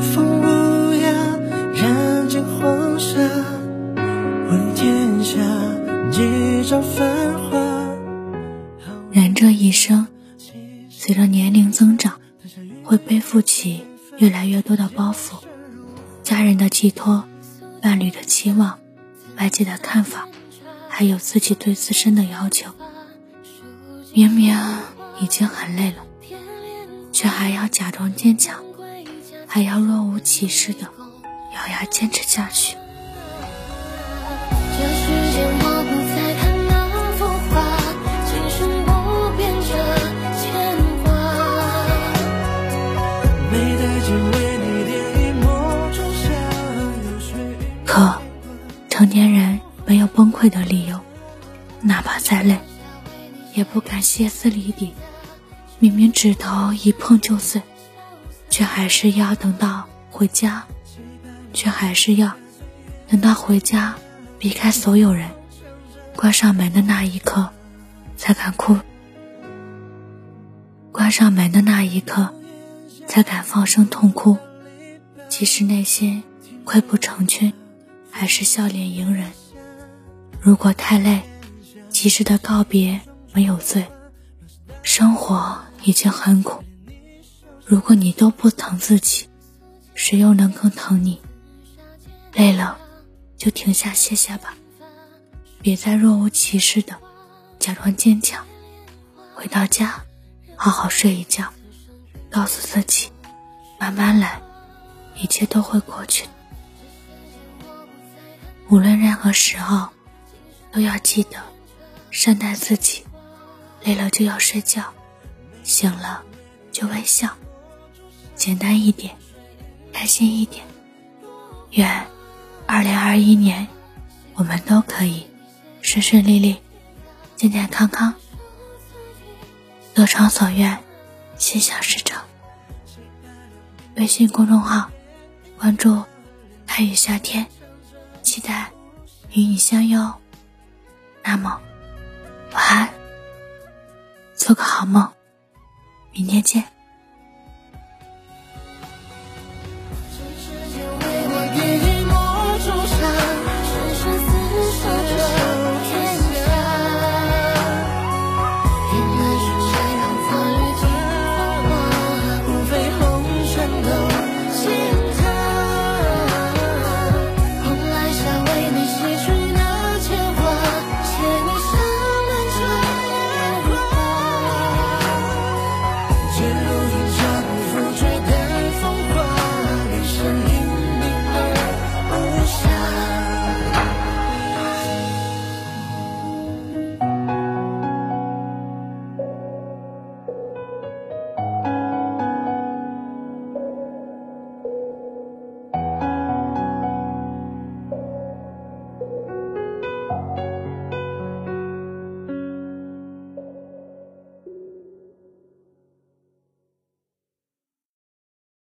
风无涯，染尽黄沙，问天下几朝繁华。人这一生，随着年龄增长，会背负起越来越多的包袱，家人的寄托，伴侣的期望，外界的看法，还有自己对自身的要求。明明已经很累了，却还要假装坚强，还要若无其事的咬牙坚持下去。这世间我不再看那浮华，今生不变这牵挂。没带劲为你点一抹仲夏，流水可，成年人没有崩溃的理由，哪怕再累，也不敢歇斯底里。明明指头一碰就碎，却还是要等到回家，却还是要等到回家，避开所有人，关上门的那一刻，才敢哭。关上门的那一刻，才敢放声痛哭，即使内心溃不成军，还是笑脸迎人。如果太累，及时的告别没有罪。生活已经很苦，如果你都不疼自己，谁又能更疼你？累了，就停下歇歇吧，别再若无其事的假装坚强。回到家，好好睡一觉，告诉自己，慢慢来，一切都会过去。无论任何时候，都要记得善待自己。累了就要睡觉，醒了就微笑，简单一点，开心一点。愿二零二一年我们都可以顺顺利利、健健康康、得偿所愿、心想事成。微信公众号关注“爱与夏天”，期待与你相拥。那么，晚安。做个好梦，明天见。you.